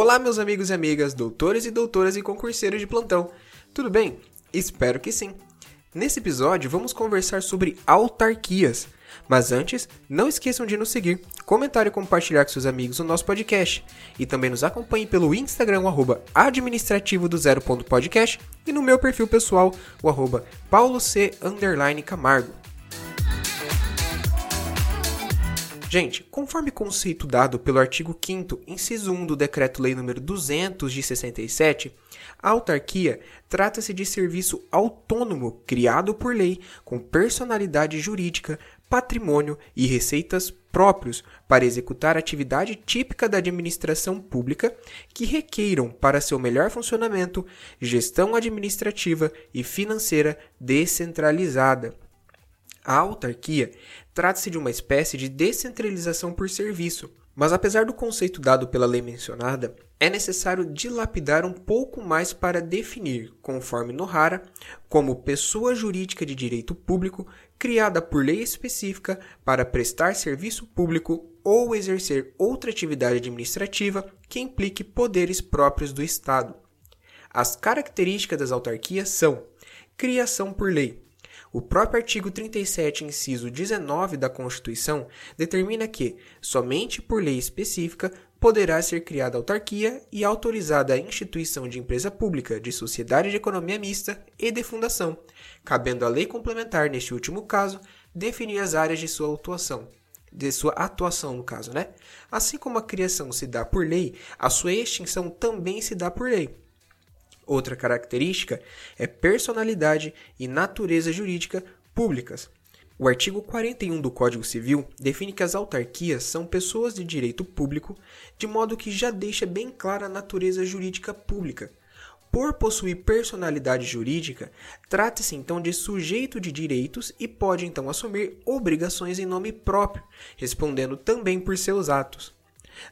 Olá, meus amigos e amigas, doutores e doutoras e concurseiros de plantão. Tudo bem? Espero que sim. Nesse episódio, vamos conversar sobre autarquias. Mas antes, não esqueçam de nos seguir, comentar e compartilhar com seus amigos o nosso podcast. E também nos acompanhe pelo Instagram, o administrativo do zero ponto podcast, e no meu perfil pessoal, o arroba Gente, conforme conceito dado pelo artigo 5 inciso 1 do Decreto-Lei nº 200 de 67, a autarquia trata-se de serviço autônomo criado por lei com personalidade jurídica, patrimônio e receitas próprios para executar atividade típica da administração pública que requeiram para seu melhor funcionamento gestão administrativa e financeira descentralizada a autarquia trata-se de uma espécie de descentralização por serviço, mas apesar do conceito dado pela lei mencionada, é necessário dilapidar um pouco mais para definir, conforme Nohara, como pessoa jurídica de direito público criada por lei específica para prestar serviço público ou exercer outra atividade administrativa que implique poderes próprios do Estado. As características das autarquias são criação por lei, o próprio artigo 37, inciso 19 da Constituição, determina que, somente por lei específica, poderá ser criada autarquia e autorizada a instituição de empresa pública, de sociedade de economia mista e de fundação, cabendo à lei complementar, neste último caso, definir as áreas de sua atuação de sua atuação no caso, né? Assim como a criação se dá por lei, a sua extinção também se dá por lei. Outra característica é personalidade e natureza jurídica públicas. O artigo 41 do Código Civil define que as autarquias são pessoas de direito público, de modo que já deixa bem clara a natureza jurídica pública. Por possuir personalidade jurídica, trata-se então de sujeito de direitos e pode então assumir obrigações em nome próprio, respondendo também por seus atos.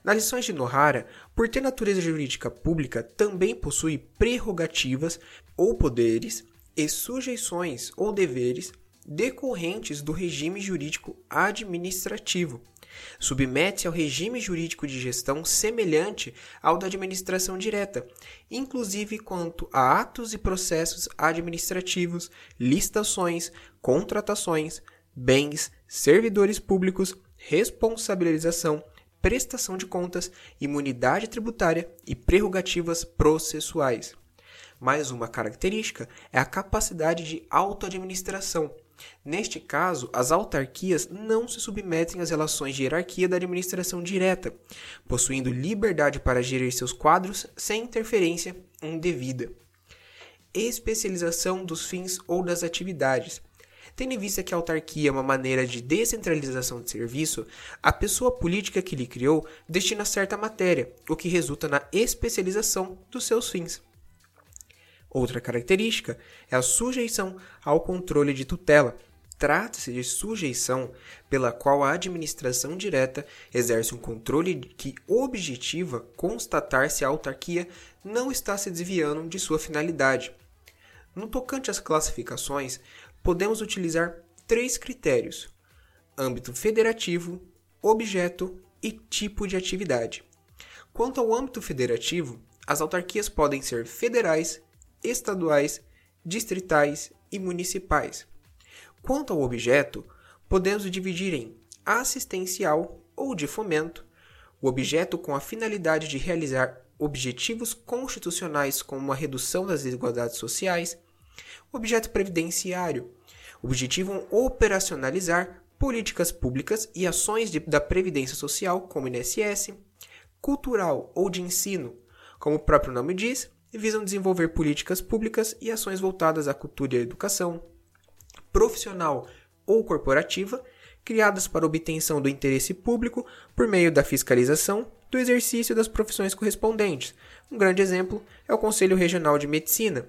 Nas lições de Nohara, por ter natureza jurídica pública, também possui prerrogativas ou poderes e sujeições ou deveres decorrentes do regime jurídico administrativo. Submete-se ao regime jurídico de gestão semelhante ao da administração direta, inclusive quanto a atos e processos administrativos, licitações, contratações, bens, servidores públicos, responsabilização, prestação de contas, imunidade tributária e prerrogativas processuais. Mais uma característica é a capacidade de autoadministração. Neste caso, as autarquias não se submetem às relações de hierarquia da administração direta, possuindo liberdade para gerir seus quadros sem interferência indevida. Especialização dos fins ou das atividades. Tendo em vista que a autarquia é uma maneira de descentralização de serviço, a pessoa política que lhe criou destina certa matéria, o que resulta na especialização dos seus fins. Outra característica é a sujeição ao controle de tutela. Trata-se de sujeição pela qual a administração direta exerce um controle que objetiva constatar se a autarquia não está se desviando de sua finalidade. No tocante às classificações, podemos utilizar três critérios: âmbito federativo, objeto e tipo de atividade. Quanto ao âmbito federativo, as autarquias podem ser federais, estaduais, distritais e municipais. Quanto ao objeto, podemos dividir em assistencial ou de fomento, o objeto com a finalidade de realizar objetivos constitucionais como a redução das desigualdades sociais, objeto previdenciário, objetivam operacionalizar políticas públicas e ações de, da Previdência Social, como INSS, cultural ou de ensino, como o próprio nome diz, visam desenvolver políticas públicas e ações voltadas à cultura e à educação, profissional ou corporativa, criadas para obtenção do interesse público por meio da fiscalização do exercício das profissões correspondentes. Um grande exemplo é o Conselho Regional de Medicina,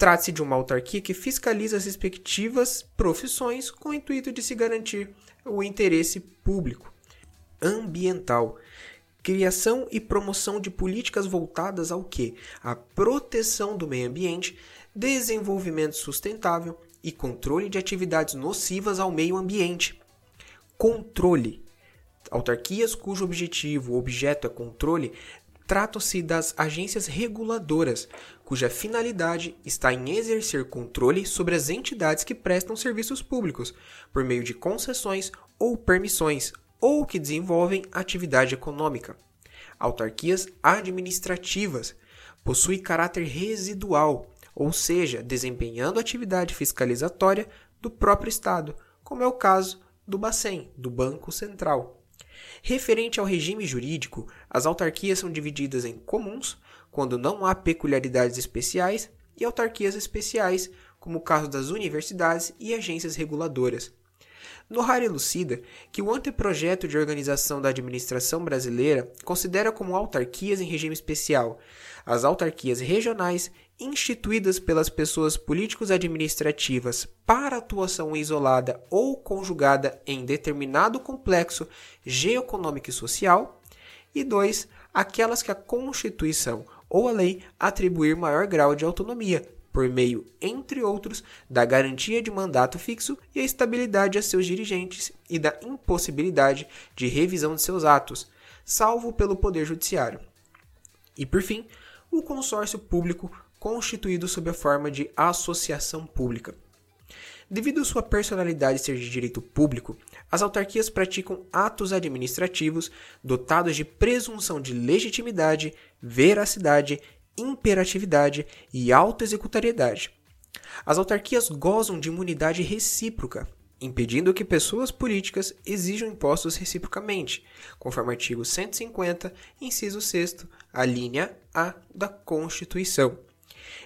Trata-se de uma autarquia que fiscaliza as respectivas profissões com o intuito de se garantir o interesse público. Ambiental. Criação e promoção de políticas voltadas ao que? A proteção do meio ambiente, desenvolvimento sustentável e controle de atividades nocivas ao meio ambiente. Controle. Autarquias cujo objetivo, objeto é controle, tratam-se das agências reguladoras, cuja finalidade está em exercer controle sobre as entidades que prestam serviços públicos, por meio de concessões ou permissões, ou que desenvolvem atividade econômica. Autarquias administrativas possui caráter residual, ou seja, desempenhando atividade fiscalizatória do próprio Estado, como é o caso do Bacen, do Banco Central. Referente ao regime jurídico, as autarquias são divididas em comuns, quando não há peculiaridades especiais, e autarquias especiais, como o caso das universidades e agências reguladoras. Nohar elucida que o anteprojeto de organização da administração brasileira considera como autarquias em regime especial as autarquias regionais instituídas pelas pessoas políticos administrativas para atuação isolada ou conjugada em determinado complexo geoeconômico e social, e dois, aquelas que a Constituição ou a lei atribuir maior grau de autonomia, por meio, entre outros, da garantia de mandato fixo e a estabilidade a seus dirigentes e da impossibilidade de revisão de seus atos, salvo pelo Poder Judiciário. E, por fim, o consórcio público constituído sob a forma de associação pública. Devido sua personalidade ser de direito público, as autarquias praticam atos administrativos dotados de presunção de legitimidade, veracidade imperatividade e autoexecutariedade. As autarquias gozam de imunidade recíproca, impedindo que pessoas políticas exijam impostos reciprocamente, conforme artigo 150, inciso 6, a linha A da Constituição.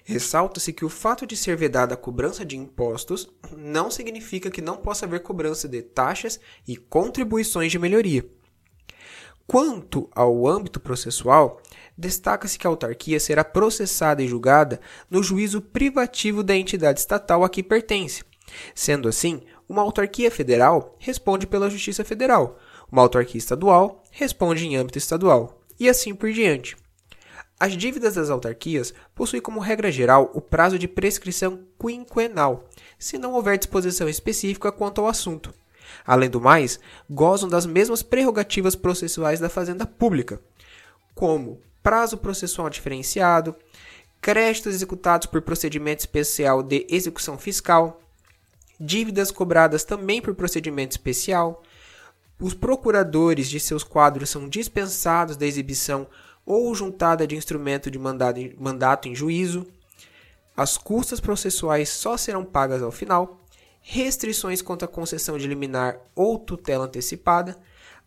Ressalta-se que o fato de ser vedada a cobrança de impostos não significa que não possa haver cobrança de taxas e contribuições de melhoria. Quanto ao âmbito processual, destaca-se que a autarquia será processada e julgada no juízo privativo da entidade estatal a que pertence. Sendo assim, uma autarquia federal responde pela Justiça Federal, uma autarquia estadual responde em âmbito estadual, e assim por diante. As dívidas das autarquias possuem como regra geral o prazo de prescrição quinquenal, se não houver disposição específica quanto ao assunto. Além do mais, gozam das mesmas prerrogativas processuais da Fazenda Pública, como prazo processual diferenciado, créditos executados por procedimento especial de execução fiscal, dívidas cobradas também por procedimento especial. Os procuradores de seus quadros são dispensados da exibição ou juntada de instrumento de mandato em juízo. As custas processuais só serão pagas ao final. Restrições quanto à concessão de liminar ou tutela antecipada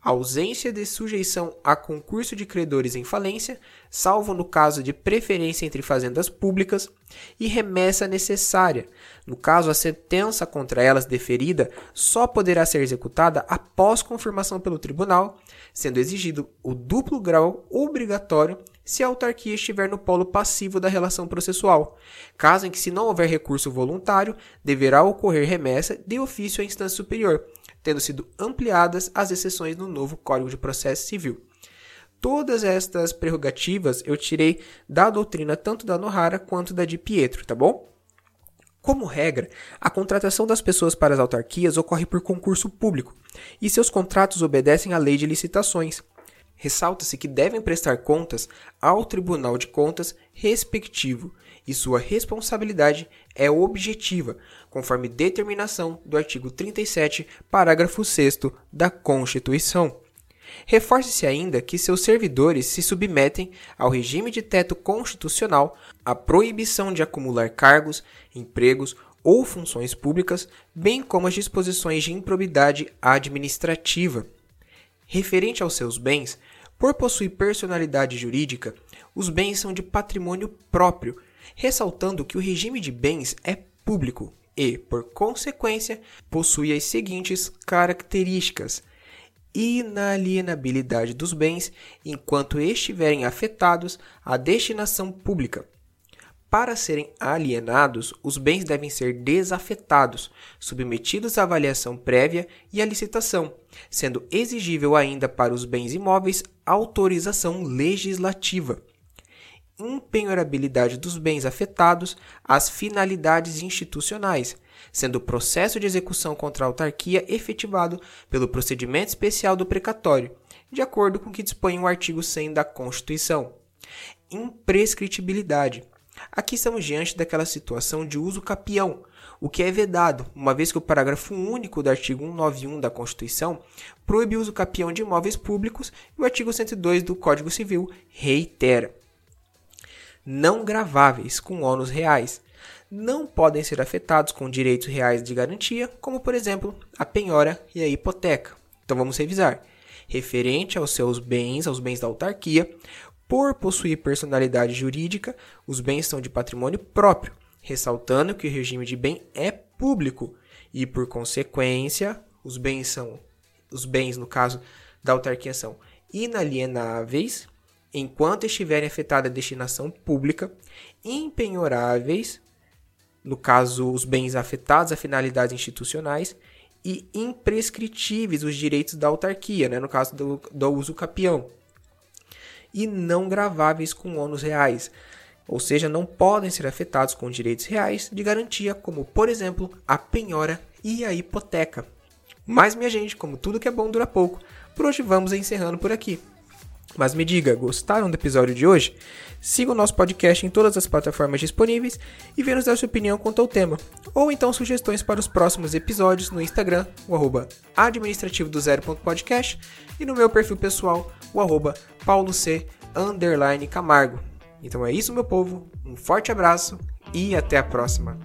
ausência de sujeição a concurso de credores em falência, salvo no caso de preferência entre fazendas públicas, e remessa necessária. No caso, a sentença contra elas deferida só poderá ser executada após confirmação pelo tribunal, sendo exigido o duplo grau obrigatório se a autarquia estiver no polo passivo da relação processual. Caso em que, se não houver recurso voluntário, deverá ocorrer remessa de ofício à instância superior, tendo sido ampliadas as exceções no novo Código de Processo Civil. Todas estas prerrogativas eu tirei da doutrina tanto da Nohara quanto da de Pietro, tá bom? Como regra, a contratação das pessoas para as autarquias ocorre por concurso público e seus contratos obedecem à lei de licitações. Ressalta-se que devem prestar contas ao Tribunal de Contas respectivo e sua responsabilidade é objetiva, conforme determinação do artigo 37, parágrafo 6 da Constituição. Reforce-se ainda que seus servidores se submetem ao regime de teto constitucional, à proibição de acumular cargos, empregos ou funções públicas, bem como as disposições de improbidade administrativa. Referente aos seus bens, por possuir personalidade jurídica, os bens são de patrimônio próprio ressaltando que o regime de bens é público e, por consequência, possui as seguintes características: inalienabilidade dos bens enquanto estiverem afetados à destinação pública. Para serem alienados, os bens devem ser desafetados, submetidos à avaliação prévia e à licitação, sendo exigível ainda para os bens imóveis autorização legislativa impenhorabilidade dos bens afetados às finalidades institucionais, sendo o processo de execução contra a autarquia efetivado pelo procedimento especial do precatório, de acordo com o que dispõe o artigo 100 da Constituição. Imprescritibilidade. Aqui estamos diante daquela situação de uso capião, o que é vedado, uma vez que o parágrafo único do artigo 191 da Constituição proíbe o uso capião de imóveis públicos e o artigo 102 do Código Civil reitera. Não graváveis com ônus reais. Não podem ser afetados com direitos reais de garantia, como por exemplo a penhora e a hipoteca. Então vamos revisar. Referente aos seus bens, aos bens da autarquia, por possuir personalidade jurídica, os bens são de patrimônio próprio ressaltando que o regime de bem é público e, por consequência, os bens são os bens no caso da autarquia são inalienáveis enquanto estiverem afetada a destinação pública, impenhoráveis no caso os bens afetados a finalidades institucionais e imprescritíveis os direitos da autarquia, né, no caso do, do uso capião, e não graváveis com ônus reais, ou seja, não podem ser afetados com direitos reais de garantia, como, por exemplo, a penhora e a hipoteca. Mas, minha gente, como tudo que é bom dura pouco, por hoje vamos encerrando por aqui. Mas me diga, gostaram do episódio de hoje? Siga o nosso podcast em todas as plataformas disponíveis e venha nos dar sua opinião quanto ao tema. Ou então sugestões para os próximos episódios no Instagram, o arroba administrativo do zero.podcast e no meu perfil pessoal, o arroba pauloc Camargo. Então é isso, meu povo. Um forte abraço e até a próxima.